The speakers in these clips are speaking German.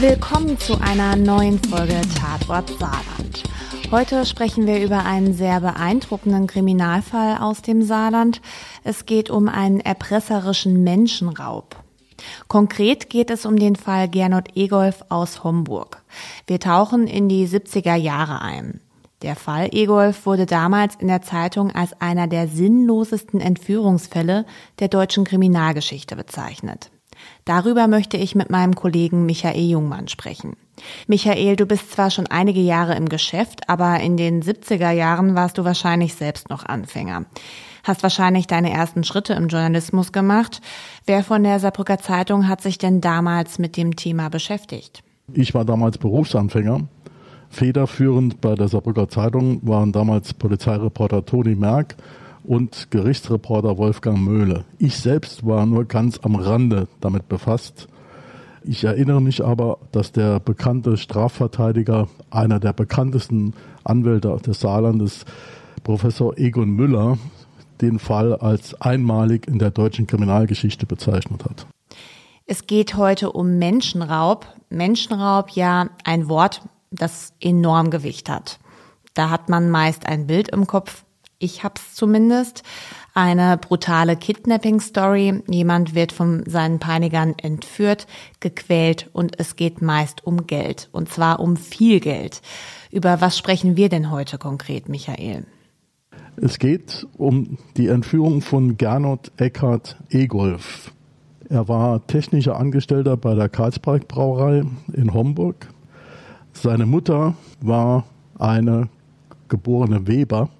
Willkommen zu einer neuen Folge Tatort Saarland. Heute sprechen wir über einen sehr beeindruckenden Kriminalfall aus dem Saarland. Es geht um einen erpresserischen Menschenraub. Konkret geht es um den Fall Gernot Egolf aus Homburg. Wir tauchen in die 70er Jahre ein. Der Fall Egolf wurde damals in der Zeitung als einer der sinnlosesten Entführungsfälle der deutschen Kriminalgeschichte bezeichnet. Darüber möchte ich mit meinem Kollegen Michael Jungmann sprechen. Michael, du bist zwar schon einige Jahre im Geschäft, aber in den 70er Jahren warst du wahrscheinlich selbst noch Anfänger. Hast wahrscheinlich deine ersten Schritte im Journalismus gemacht. Wer von der Saarbrücker Zeitung hat sich denn damals mit dem Thema beschäftigt? Ich war damals Berufsanfänger. Federführend bei der Saarbrücker Zeitung waren damals Polizeireporter Toni Merck und Gerichtsreporter Wolfgang Möhle. Ich selbst war nur ganz am Rande damit befasst. Ich erinnere mich aber, dass der bekannte Strafverteidiger, einer der bekanntesten Anwälte des Saarlandes, Professor Egon Müller, den Fall als einmalig in der deutschen Kriminalgeschichte bezeichnet hat. Es geht heute um Menschenraub. Menschenraub ja ein Wort, das enorm Gewicht hat. Da hat man meist ein Bild im Kopf, ich hab's zumindest, eine brutale Kidnapping-Story. Jemand wird von seinen Peinigern entführt, gequält und es geht meist um Geld. Und zwar um viel Geld. Über was sprechen wir denn heute konkret, Michael? Es geht um die Entführung von Gernot Eckhard Egolf. Er war technischer Angestellter bei der Karlsberg Brauerei in Homburg. Seine Mutter war eine geborene Weber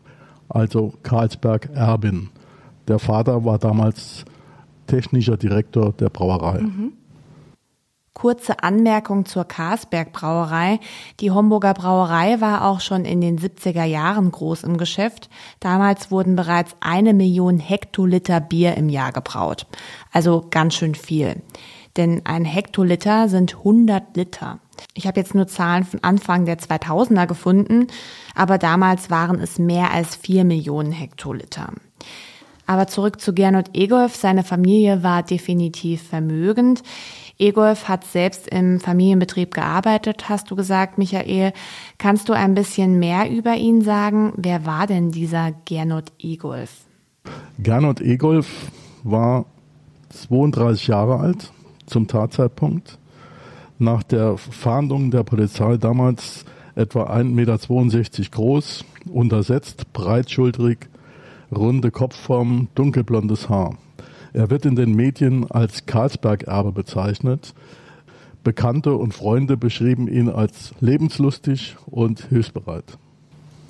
also Karlsberg Erbin. Der Vater war damals technischer Direktor der Brauerei. Mhm. Kurze Anmerkung zur Karlsberg Brauerei. Die Homburger Brauerei war auch schon in den 70er Jahren groß im Geschäft. Damals wurden bereits eine Million Hektoliter Bier im Jahr gebraut. Also ganz schön viel. Denn ein Hektoliter sind 100 Liter. Ich habe jetzt nur Zahlen von Anfang der 2000er gefunden, aber damals waren es mehr als vier Millionen Hektoliter. Aber zurück zu Gernot Egolf. Seine Familie war definitiv vermögend. Egolf hat selbst im Familienbetrieb gearbeitet, hast du gesagt, Michael. Kannst du ein bisschen mehr über ihn sagen? Wer war denn dieser Gernot Egolf? Gernot Egolf war 32 Jahre alt zum Tatzeitpunkt nach der Fahndung der Polizei damals etwa 1,62 Meter groß, untersetzt, breitschultrig, runde Kopfform, dunkelblondes Haar. Er wird in den Medien als Karlsberg-Erbe bezeichnet. Bekannte und Freunde beschrieben ihn als lebenslustig und hilfsbereit.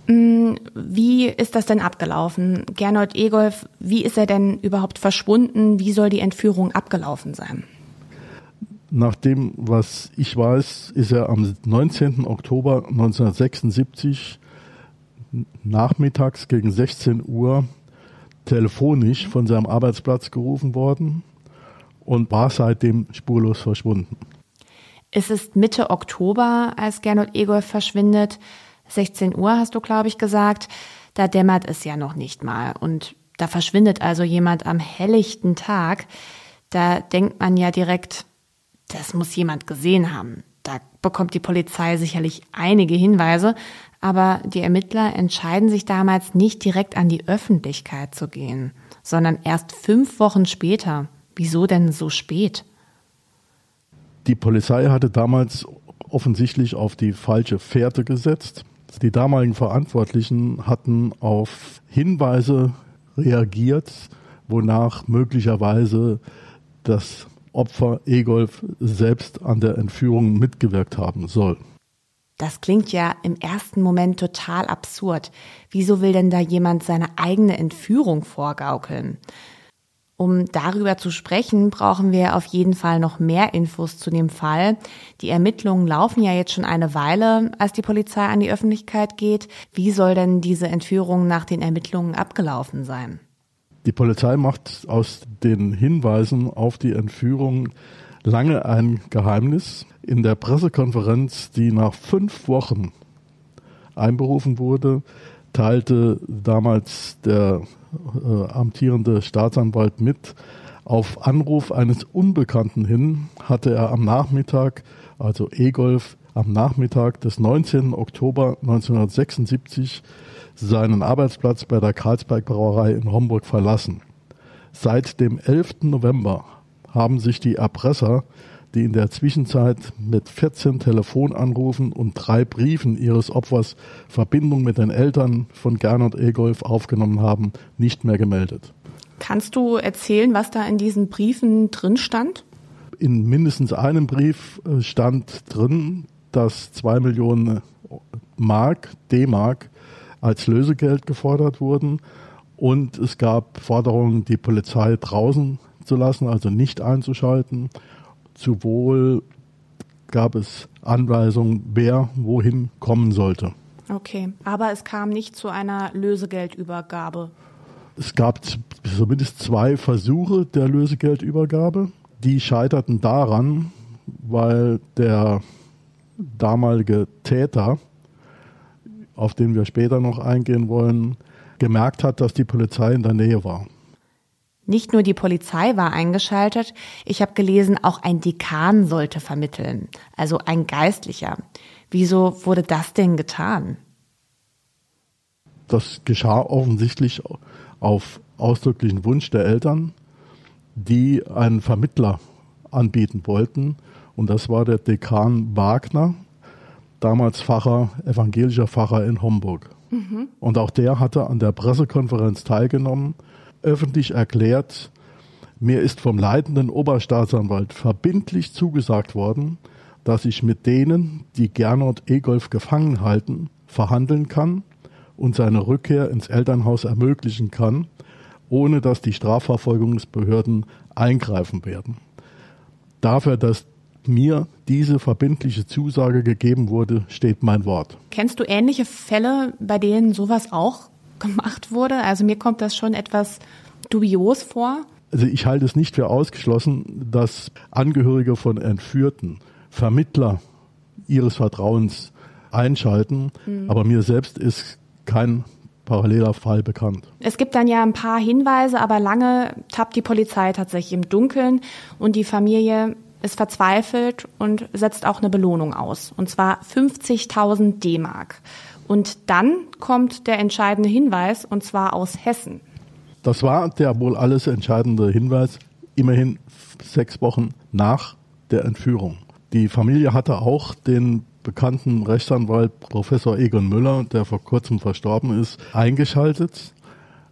Mm, wie ist das denn abgelaufen? Gernot Egolf, wie ist er denn überhaupt verschwunden? Wie soll die Entführung abgelaufen sein? Nach dem, was ich weiß, ist er am 19. Oktober 1976 nachmittags gegen 16 Uhr telefonisch von seinem Arbeitsplatz gerufen worden und war seitdem spurlos verschwunden. Es ist Mitte Oktober, als Gernot Egolf verschwindet. 16 Uhr hast du, glaube ich, gesagt. Da dämmert es ja noch nicht mal. Und da verschwindet also jemand am helllichten Tag. Da denkt man ja direkt, das muss jemand gesehen haben. Da bekommt die Polizei sicherlich einige Hinweise, aber die Ermittler entscheiden sich damals nicht direkt an die Öffentlichkeit zu gehen, sondern erst fünf Wochen später. Wieso denn so spät? Die Polizei hatte damals offensichtlich auf die falsche Fährte gesetzt. Die damaligen Verantwortlichen hatten auf Hinweise reagiert, wonach möglicherweise das Opfer Egolf selbst an der Entführung mitgewirkt haben soll. Das klingt ja im ersten Moment total absurd. Wieso will denn da jemand seine eigene Entführung vorgaukeln? Um darüber zu sprechen, brauchen wir auf jeden Fall noch mehr Infos zu dem Fall. Die Ermittlungen laufen ja jetzt schon eine Weile, als die Polizei an die Öffentlichkeit geht. Wie soll denn diese Entführung nach den Ermittlungen abgelaufen sein? Die Polizei macht aus den Hinweisen auf die Entführung lange ein Geheimnis. In der Pressekonferenz, die nach fünf Wochen einberufen wurde, teilte damals der äh, amtierende Staatsanwalt mit, Auf Anruf eines Unbekannten hin hatte er am Nachmittag, also Egolf, am Nachmittag des 19. Oktober 1976 seinen Arbeitsplatz bei der Karlsberg Brauerei in Homburg verlassen. Seit dem 11. November haben sich die Erpresser, die in der Zwischenzeit mit 14 Telefonanrufen und drei Briefen ihres Opfers Verbindung mit den Eltern von Gernot Egolf aufgenommen haben, nicht mehr gemeldet. Kannst du erzählen, was da in diesen Briefen drin stand? In mindestens einem Brief äh, stand drin, dass zwei Millionen Mark, D-Mark, als Lösegeld gefordert wurden. Und es gab Forderungen, die Polizei draußen zu lassen, also nicht einzuschalten. Sowohl gab es Anweisungen, wer wohin kommen sollte. Okay, aber es kam nicht zu einer Lösegeldübergabe. Es gab zumindest zwei Versuche der Lösegeldübergabe. Die scheiterten daran, weil der damalige Täter, auf den wir später noch eingehen wollen, gemerkt hat, dass die Polizei in der Nähe war. Nicht nur die Polizei war eingeschaltet, ich habe gelesen, auch ein Dekan sollte vermitteln, also ein Geistlicher. Wieso wurde das denn getan? Das geschah offensichtlich auf ausdrücklichen Wunsch der Eltern, die einen Vermittler anbieten wollten. Und das war der Dekan Wagner, damals Pfarrer, evangelischer Pfarrer in Homburg. Mhm. Und auch der hatte an der Pressekonferenz teilgenommen, öffentlich erklärt, mir ist vom leitenden Oberstaatsanwalt verbindlich zugesagt worden, dass ich mit denen, die Gernot Egolf gefangen halten, verhandeln kann und seine Rückkehr ins Elternhaus ermöglichen kann, ohne dass die Strafverfolgungsbehörden eingreifen werden. Dafür, dass mir diese verbindliche Zusage gegeben wurde, steht mein Wort. Kennst du ähnliche Fälle, bei denen sowas auch gemacht wurde? Also mir kommt das schon etwas dubios vor. Also ich halte es nicht für ausgeschlossen, dass Angehörige von Entführten Vermittler ihres Vertrauens einschalten. Mhm. Aber mir selbst ist kein paralleler Fall bekannt. Es gibt dann ja ein paar Hinweise, aber lange tappt die Polizei tatsächlich im Dunkeln und die Familie ist verzweifelt und setzt auch eine Belohnung aus, und zwar 50.000 D-Mark. Und dann kommt der entscheidende Hinweis, und zwar aus Hessen. Das war der wohl alles entscheidende Hinweis, immerhin sechs Wochen nach der Entführung. Die Familie hatte auch den bekannten Rechtsanwalt Professor Egon Müller, der vor kurzem verstorben ist, eingeschaltet.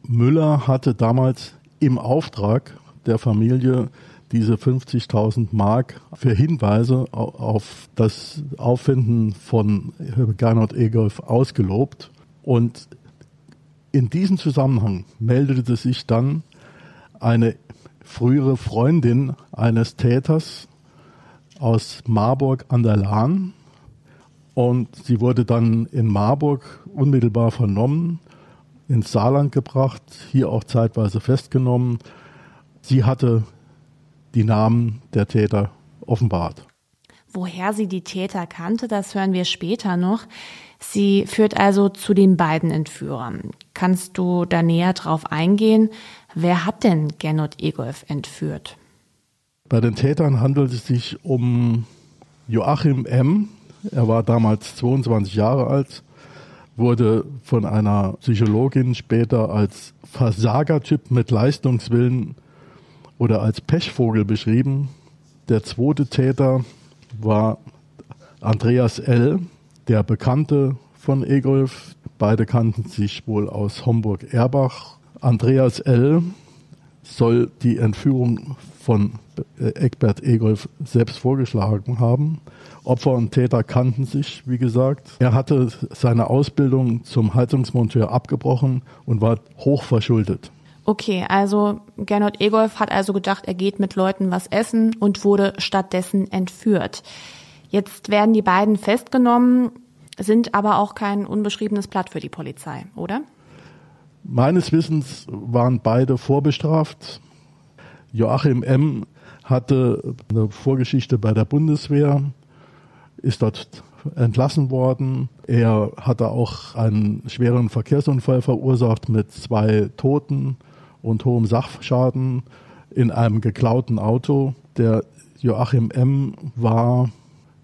Müller hatte damals im Auftrag der Familie diese 50.000 Mark für Hinweise auf das Auffinden von Gernot Egolf ausgelobt. Und in diesem Zusammenhang meldete sich dann eine frühere Freundin eines Täters aus Marburg an der Lahn, und sie wurde dann in Marburg unmittelbar vernommen, ins Saarland gebracht, hier auch zeitweise festgenommen. Sie hatte die Namen der Täter offenbart. Woher sie die Täter kannte, das hören wir später noch. Sie führt also zu den beiden Entführern. Kannst du da näher drauf eingehen? Wer hat denn Gernot Egolf entführt? Bei den Tätern handelt es sich um Joachim M., er war damals 22 Jahre alt, wurde von einer Psychologin später als Versagertyp mit Leistungswillen oder als Pechvogel beschrieben. Der zweite Täter war Andreas L., der Bekannte von Egolf. Beide kannten sich wohl aus Homburg-Erbach. Andreas L. soll die Entführung von Eckbert Egolf selbst vorgeschlagen haben. Opfer und Täter kannten sich, wie gesagt. Er hatte seine Ausbildung zum Heizungsmonteur abgebrochen und war hoch verschuldet. Okay, also Gernot Egolf hat also gedacht, er geht mit Leuten was essen und wurde stattdessen entführt. Jetzt werden die beiden festgenommen, sind aber auch kein unbeschriebenes Blatt für die Polizei, oder? Meines Wissens waren beide vorbestraft. Joachim M. hatte eine Vorgeschichte bei der Bundeswehr, ist dort entlassen worden. Er hatte auch einen schweren Verkehrsunfall verursacht mit zwei Toten und hohem Sachschaden. in einem geklauten Auto. Der Joachim M. war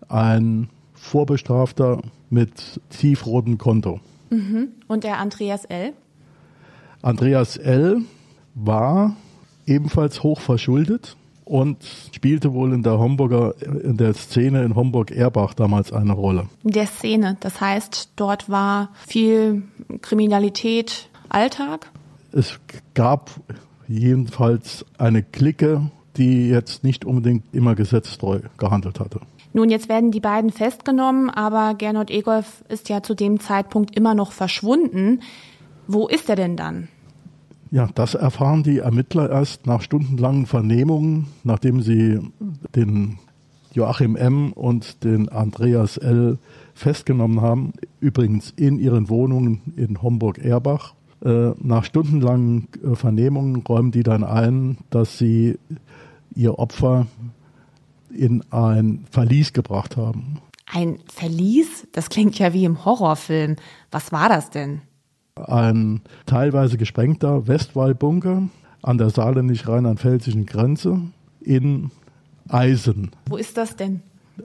ein Vorbestrafter mit tiefrotem Konto. Mhm. Und der Andreas L.? Andreas L. war ebenfalls hoch verschuldet und spielte wohl in der Homburger, in der Szene in Homburg-Erbach damals eine Rolle. In der Szene, das heißt, dort war viel Kriminalität Alltag? Es gab jedenfalls eine Clique, die jetzt nicht unbedingt immer gesetztreu gehandelt hatte. Nun, jetzt werden die beiden festgenommen, aber Gernot Egolf ist ja zu dem Zeitpunkt immer noch verschwunden. Wo ist er denn dann? Ja, das erfahren die Ermittler erst nach stundenlangen Vernehmungen, nachdem sie den Joachim M. und den Andreas L. festgenommen haben, übrigens in ihren Wohnungen in Homburg-Erbach. Äh, nach stundenlangen äh, Vernehmungen räumen die dann ein, dass sie ihr Opfer in ein Verlies gebracht haben. Ein Verlies? Das klingt ja wie im Horrorfilm. Was war das denn? ein teilweise gesprengter Westwallbunker an der saarländisch-rheinland-pfälzischen Grenze in Eisen. Wo ist das denn?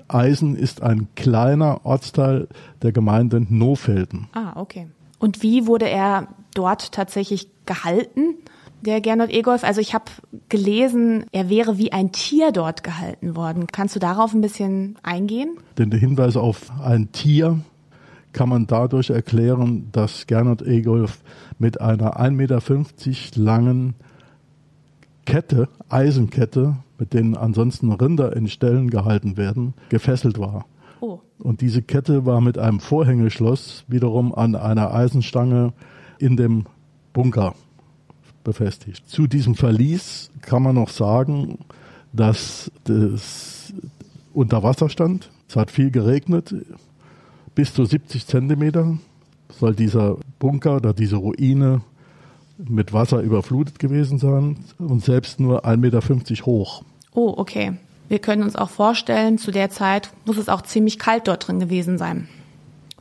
Eisen ist ein kleiner Ortsteil der Gemeinde Nofelden. Ah, okay. Und wie wurde er dort tatsächlich gehalten, der Gernot Egolf? Also ich habe gelesen, er wäre wie ein Tier dort gehalten worden. Kannst du darauf ein bisschen eingehen? Denn der Hinweis auf ein Tier kann man dadurch erklären, dass Gernot Egolf mit einer 1,50 Meter langen Kette, Eisenkette, mit denen ansonsten Rinder in Ställen gehalten werden, gefesselt war. Oh. Und diese Kette war mit einem Vorhängeschloss wiederum an einer Eisenstange in dem Bunker befestigt. Zu diesem Verlies kann man noch sagen, dass das unter Wasser stand. Es hat viel geregnet bis zu 70 Zentimeter soll dieser Bunker oder diese Ruine mit Wasser überflutet gewesen sein und selbst nur 1,50 Meter hoch. Oh, okay. Wir können uns auch vorstellen, zu der Zeit muss es auch ziemlich kalt dort drin gewesen sein.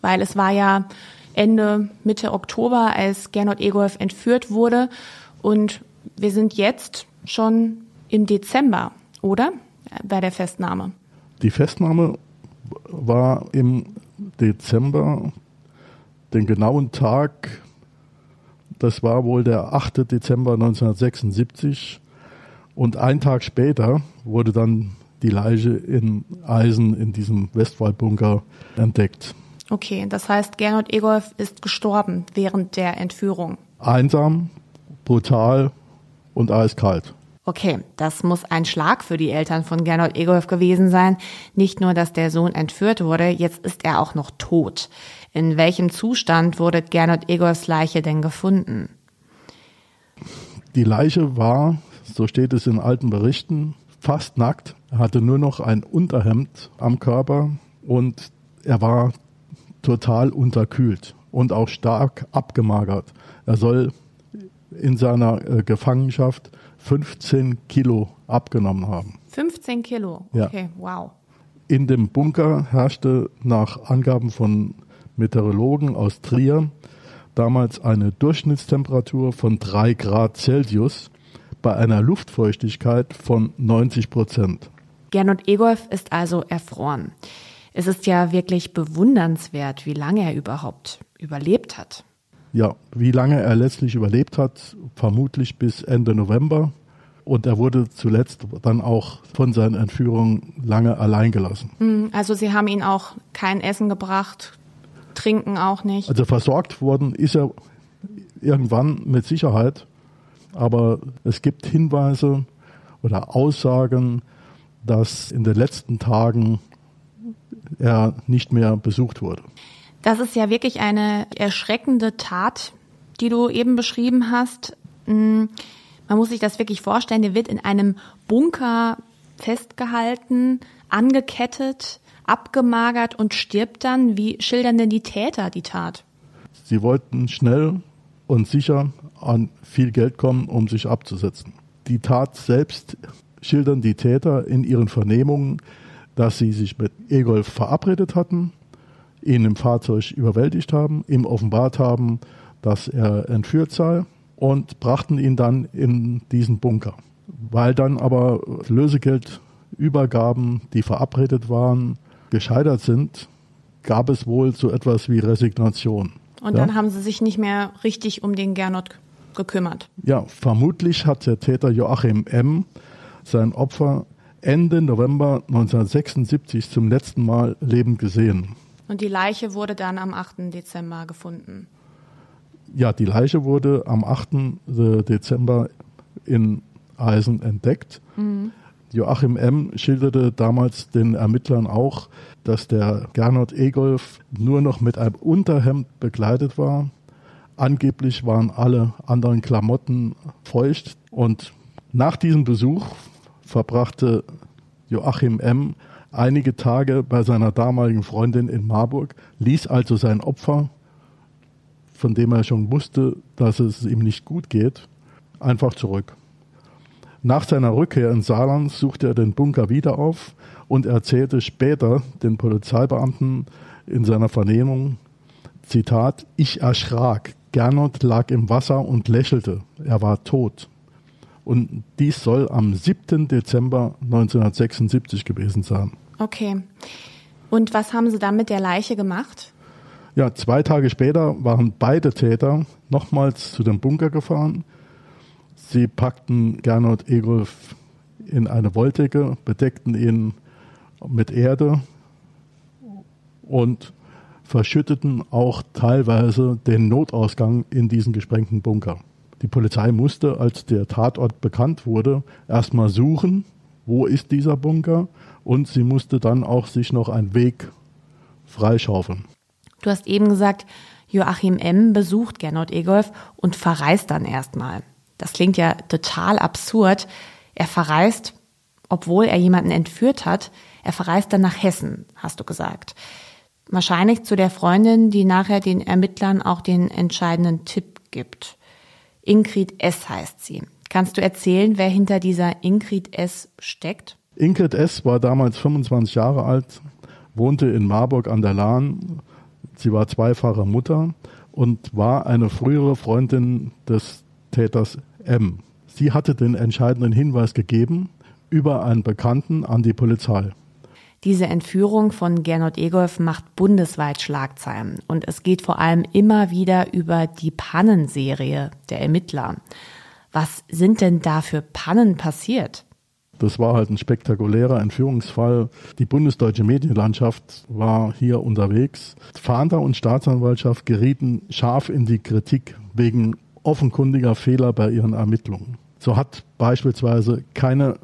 Weil es war ja Ende, Mitte Oktober, als Gernot Egolf entführt wurde. Und wir sind jetzt schon im Dezember, oder? Bei der Festnahme. Die Festnahme war im Dezember, den genauen Tag, das war wohl der 8. Dezember 1976 und ein Tag später wurde dann die Leiche in Eisen in diesem Westwaldbunker entdeckt. Okay, das heißt, Gernot Egolf ist gestorben während der Entführung. Einsam, brutal und eiskalt. Okay, das muss ein Schlag für die Eltern von Gernot Egolf gewesen sein. Nicht nur, dass der Sohn entführt wurde, jetzt ist er auch noch tot. In welchem Zustand wurde Gernot Egolfs Leiche denn gefunden? Die Leiche war, so steht es in alten Berichten, fast nackt. Hatte nur noch ein Unterhemd am Körper und er war total unterkühlt und auch stark abgemagert. Er soll in seiner äh, Gefangenschaft 15 Kilo abgenommen haben. 15 Kilo? Okay, ja. wow. In dem Bunker herrschte nach Angaben von Meteorologen aus Trier damals eine Durchschnittstemperatur von 3 Grad Celsius bei einer Luftfeuchtigkeit von 90 Prozent. Gernot Egolf ist also erfroren. Es ist ja wirklich bewundernswert, wie lange er überhaupt überlebt hat. Ja, wie lange er letztlich überlebt hat, vermutlich bis Ende November. Und er wurde zuletzt dann auch von seinen Entführungen lange allein gelassen. Hm, also Sie haben ihn auch kein Essen gebracht, trinken auch nicht. Also versorgt worden ist er irgendwann mit Sicherheit. Aber es gibt Hinweise oder Aussagen, dass in den letzten Tagen er nicht mehr besucht wurde. Das ist ja wirklich eine erschreckende Tat, die du eben beschrieben hast. Hm, man muss sich das wirklich vorstellen. Der wird in einem Bunker festgehalten, angekettet, abgemagert und stirbt dann. Wie schildern denn die Täter die Tat? Sie wollten schnell und sicher an viel Geld kommen, um sich abzusetzen. Die Tat selbst schildern die Täter in ihren Vernehmungen, dass sie sich mit Egolf verabredet hatten, ihn im Fahrzeug überwältigt haben, ihm offenbart haben, dass er entführt sei und brachten ihn dann in diesen Bunker. Weil dann aber Lösegeldübergaben, die verabredet waren, gescheitert sind, gab es wohl so etwas wie Resignation. Und ja? dann haben sie sich nicht mehr richtig um den Gernot gekümmert. Ja, vermutlich hat der Täter Joachim M. sein Opfer Ende November 1976 zum letzten Mal lebend gesehen. Und die Leiche wurde dann am 8. Dezember gefunden. Ja, die Leiche wurde am 8. Dezember in Eisen entdeckt. Mhm. Joachim M. schilderte damals den Ermittlern auch, dass der Gernot Egolf nur noch mit einem Unterhemd bekleidet war. Angeblich waren alle anderen Klamotten feucht und nach diesem Besuch verbrachte Joachim M. einige Tage bei seiner damaligen Freundin in Marburg, ließ also sein Opfer, von dem er schon wusste, dass es ihm nicht gut geht, einfach zurück. Nach seiner Rückkehr in Saarland suchte er den Bunker wieder auf und erzählte später den Polizeibeamten in seiner Vernehmung, Zitat, ich erschrak, Gernot lag im Wasser und lächelte, er war tot. Und dies soll am 7. Dezember 1976 gewesen sein. Okay. Und was haben Sie dann mit der Leiche gemacht? Ja, zwei Tage später waren beide Täter nochmals zu dem Bunker gefahren. Sie packten Gernot Egolf in eine Wolldecke, bedeckten ihn mit Erde und verschütteten auch teilweise den Notausgang in diesen gesprengten Bunker. Die Polizei musste, als der Tatort bekannt wurde, erstmal suchen, wo ist dieser Bunker und sie musste dann auch sich noch einen Weg freischaufeln. Du hast eben gesagt, Joachim M. besucht Gernot Egolf und verreist dann erstmal. Das klingt ja total absurd. Er verreist, obwohl er jemanden entführt hat, er verreist dann nach Hessen, hast du gesagt. Wahrscheinlich zu der Freundin, die nachher den Ermittlern auch den entscheidenden Tipp gibt. Ingrid S. heißt sie. Kannst du erzählen, wer hinter dieser Ingrid S. steckt? Ingrid S. war damals 25 Jahre alt, wohnte in Marburg an der Lahn. Sie war zweifache Mutter und war eine frühere Freundin des Täters M. Sie hatte den entscheidenden Hinweis gegeben über einen Bekannten an die Polizei. Diese Entführung von Gernot Egolf macht bundesweit Schlagzeilen und es geht vor allem immer wieder über die Pannenserie der Ermittler. Was sind denn da für Pannen passiert? Das war halt ein spektakulärer Entführungsfall. Die bundesdeutsche Medienlandschaft war hier unterwegs. Fahnder und Staatsanwaltschaft gerieten scharf in die Kritik wegen offenkundiger Fehler bei ihren Ermittlungen. So hat beispielsweise keine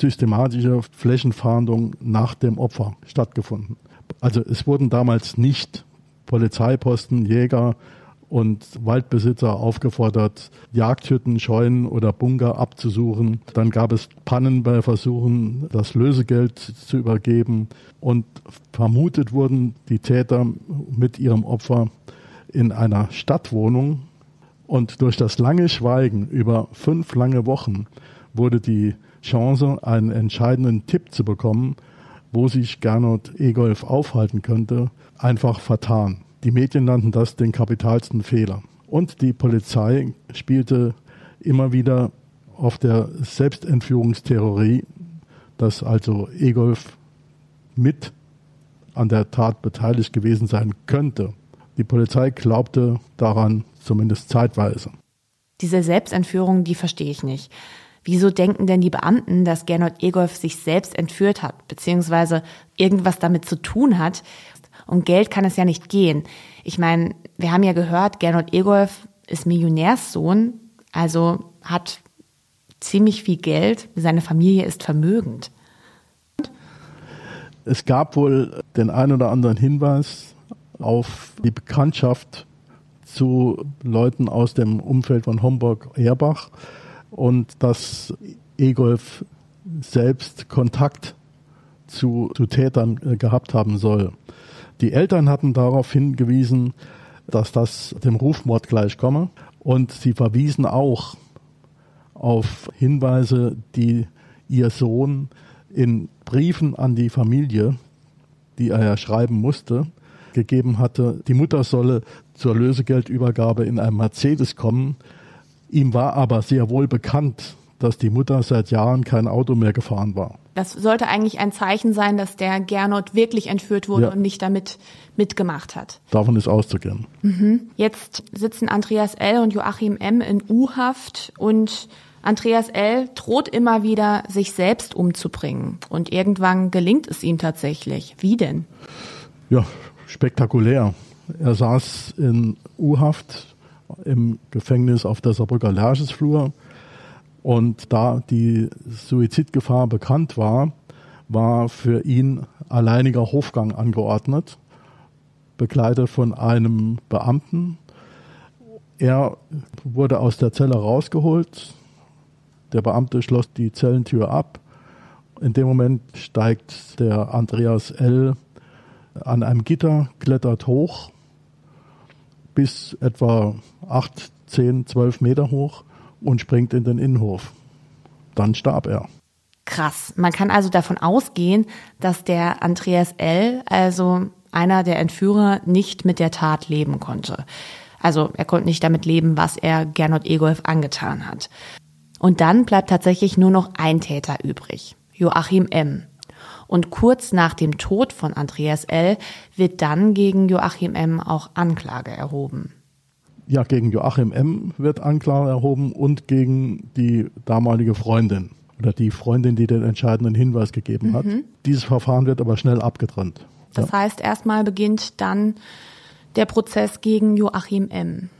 systematische Flächenfahndung nach dem Opfer stattgefunden. Also es wurden damals nicht Polizeiposten, Jäger und Waldbesitzer aufgefordert, Jagdhütten, Scheunen oder Bunker abzusuchen. Dann gab es Pannen bei Versuchen, das Lösegeld zu übergeben. Und vermutet wurden die Täter mit ihrem Opfer in einer Stadtwohnung. Und durch das lange Schweigen über fünf lange Wochen wurde die Chance, einen entscheidenden Tipp zu bekommen, wo sich Gernot Egolf aufhalten könnte, einfach vertan. Die Medien nannten das den kapitalsten Fehler. Und die Polizei spielte immer wieder auf der Selbstentführungstheorie, dass also Egolf mit an der Tat beteiligt gewesen sein könnte. Die Polizei glaubte daran zumindest zeitweise. Diese Selbstentführung, die verstehe ich nicht. Wieso denken denn die Beamten, dass Gernot Egolf sich selbst entführt hat, beziehungsweise irgendwas damit zu tun hat? Um Geld kann es ja nicht gehen. Ich meine, wir haben ja gehört, Gernot Egolf ist Millionärssohn, also hat ziemlich viel Geld, seine Familie ist vermögend. Es gab wohl den ein oder anderen Hinweis auf die Bekanntschaft zu Leuten aus dem Umfeld von Homburg-Erbach und dass Egolf selbst Kontakt zu, zu Tätern äh, gehabt haben soll. Die Eltern hatten darauf hingewiesen, dass das dem Rufmord gleichkomme und sie verwiesen auch auf Hinweise, die ihr Sohn in Briefen an die Familie, die er ja schreiben musste, gegeben hatte. Die Mutter solle zur Lösegeldübergabe in einem Mercedes kommen Ihm war aber sehr wohl bekannt, dass die Mutter seit Jahren kein Auto mehr gefahren war. Das sollte eigentlich ein Zeichen sein, dass der Gernot wirklich entführt wurde ja. und nicht damit mitgemacht hat. Davon ist auszugehen. Mhm. Jetzt sitzen Andreas L. und Joachim M. in U-Haft und Andreas L. droht immer wieder, sich selbst umzubringen. Und irgendwann gelingt es ihm tatsächlich. Wie denn? Ja, spektakulär. Er saß in U-Haft im Gefängnis auf der Saarbrücker Lerchesflur. Und da die Suizidgefahr bekannt war, war für ihn alleiniger Hofgang angeordnet, begleitet von einem Beamten. Er wurde aus der Zelle rausgeholt. Der Beamte schloss die Zellentür ab. In dem Moment steigt der Andreas L. an einem Gitter, klettert hoch bis etwa acht, zehn, zwölf Meter hoch und springt in den Innenhof. Dann starb er. Krass. Man kann also davon ausgehen, dass der Andreas L., also einer der Entführer, nicht mit der Tat leben konnte. Also er konnte nicht damit leben, was er Gernot Egolf angetan hat. Und dann bleibt tatsächlich nur noch ein Täter übrig, Joachim M. Und kurz nach dem Tod von Andreas L. wird dann gegen Joachim M. auch Anklage erhoben. Ja, gegen Joachim M. wird Anklage erhoben und gegen die damalige Freundin oder die Freundin, die den entscheidenden Hinweis gegeben mhm. hat. Dieses Verfahren wird aber schnell abgetrennt. Das ja. heißt, erstmal beginnt dann der Prozess gegen Joachim M.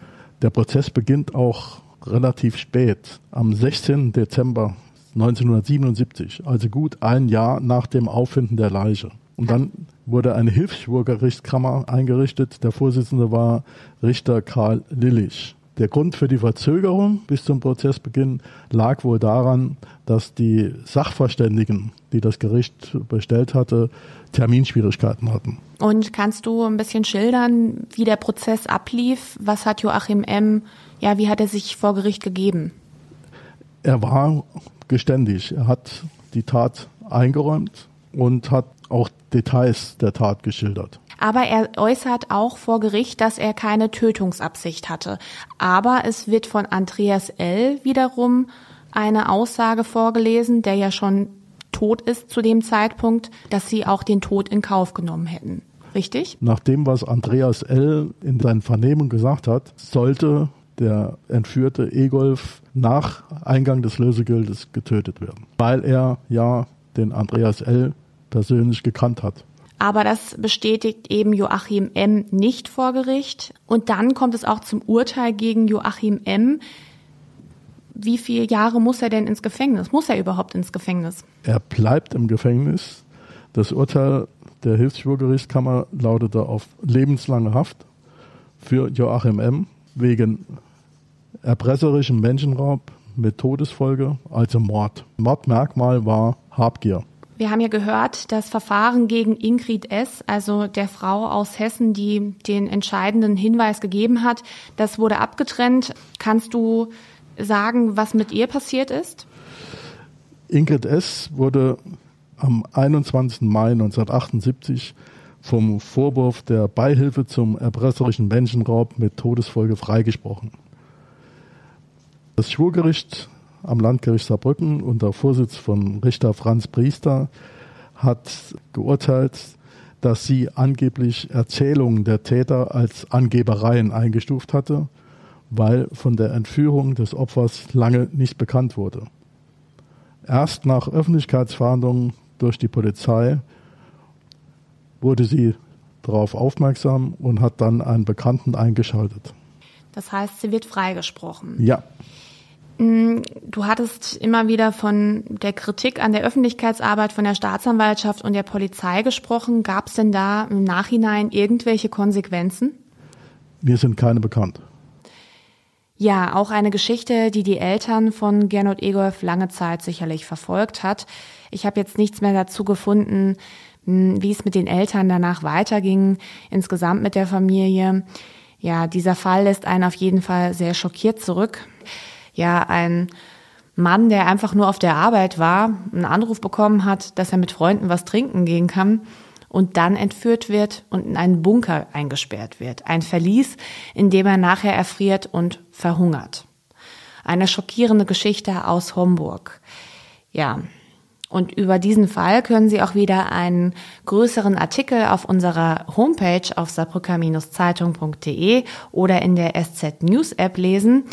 Der Prozess beginnt auch relativ spät, am 16. Dezember 1977, also gut ein Jahr nach dem Auffinden der Leiche. Und dann wurde eine Hilfsschwurgerichtskammer eingerichtet. Der Vorsitzende war Richter Karl Lillich. Der Grund für die Verzögerung bis zum Prozessbeginn lag wohl daran, dass die Sachverständigen, die das Gericht bestellt hatte, Terminschwierigkeiten hatten. Und kannst du ein bisschen schildern, wie der Prozess ablief? Was hat Joachim M., ja, wie hat er sich vor Gericht gegeben? Er war geständig. Er hat die Tat eingeräumt und hat auch Details der Tat geschildert. Aber er äußert auch vor Gericht, dass er keine Tötungsabsicht hatte. Aber es wird von Andreas L. wiederum eine Aussage vorgelesen, der ja schon tot ist zu dem Zeitpunkt, dass sie auch den Tod in Kauf genommen hätten. Richtig? Nach dem, was Andreas L. in seinen Vernehmungen gesagt hat, sollte der entführte Egolf nach Eingang des Lösegeldes getötet werden, weil er ja den Andreas L. persönlich gekannt hat. Aber das bestätigt eben Joachim M. nicht vor Gericht. Und dann kommt es auch zum Urteil gegen Joachim M. Wie viele Jahre muss er denn ins Gefängnis? Muss er überhaupt ins Gefängnis? Er bleibt im Gefängnis. Das Urteil der Hilfsschwurgerichtskammer lautete auf lebenslange Haft für Joachim M. wegen erpresserischem Menschenraub mit Todesfolge, also Mord. Mordmerkmal war Habgier. Wir haben ja gehört, das Verfahren gegen Ingrid S., also der Frau aus Hessen, die den entscheidenden Hinweis gegeben hat, das wurde abgetrennt. Kannst du sagen, was mit ihr passiert ist? Ingrid S. wurde am 21. Mai 1978 vom Vorwurf der Beihilfe zum erpresserischen Menschenraub mit Todesfolge freigesprochen. Das Schwurgericht am Landgericht Saarbrücken unter Vorsitz von Richter Franz Priester hat geurteilt, dass sie angeblich Erzählungen der Täter als Angebereien eingestuft hatte, weil von der Entführung des Opfers lange nicht bekannt wurde. Erst nach Öffentlichkeitsverhandlungen durch die Polizei wurde sie darauf aufmerksam und hat dann einen Bekannten eingeschaltet. Das heißt, sie wird freigesprochen. Ja. Mm, du hattest immer wieder von der Kritik an der Öffentlichkeitsarbeit von der Staatsanwaltschaft und der Polizei gesprochen. Gab es denn da im Nachhinein irgendwelche Konsequenzen? Mir sind keine bekannt. Ja, auch eine Geschichte, die die Eltern von Gernot Egolf lange Zeit sicherlich verfolgt hat. Ich habe jetzt nichts mehr dazu gefunden, mm, wie es mit den Eltern danach weiterging, insgesamt mit der Familie. Ja, dieser Fall lässt einen auf jeden Fall sehr schockiert zurück ja ein Mann, der einfach nur auf der Arbeit war, einen Anruf bekommen hat, dass er mit Freunden was trinken gehen kann und dann entführt wird und in einen Bunker eingesperrt wird. Ein Verlies, in dem er nachher erfriert und verhungert. Eine schockierende Geschichte aus Homburg. Ja, und über diesen Fall können Sie auch wieder einen größeren Artikel auf unserer Homepage auf saarbrücker-zeitung.de oder in der SZ News App lesen.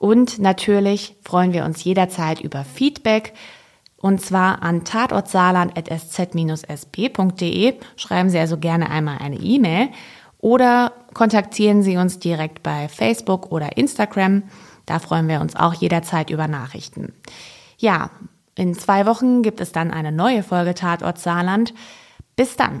Und natürlich freuen wir uns jederzeit über Feedback und zwar an tatortsaarland.sz-sp.de. Schreiben Sie also gerne einmal eine E-Mail oder kontaktieren Sie uns direkt bei Facebook oder Instagram. Da freuen wir uns auch jederzeit über Nachrichten. Ja, in zwei Wochen gibt es dann eine neue Folge Tatort Saarland. Bis dann.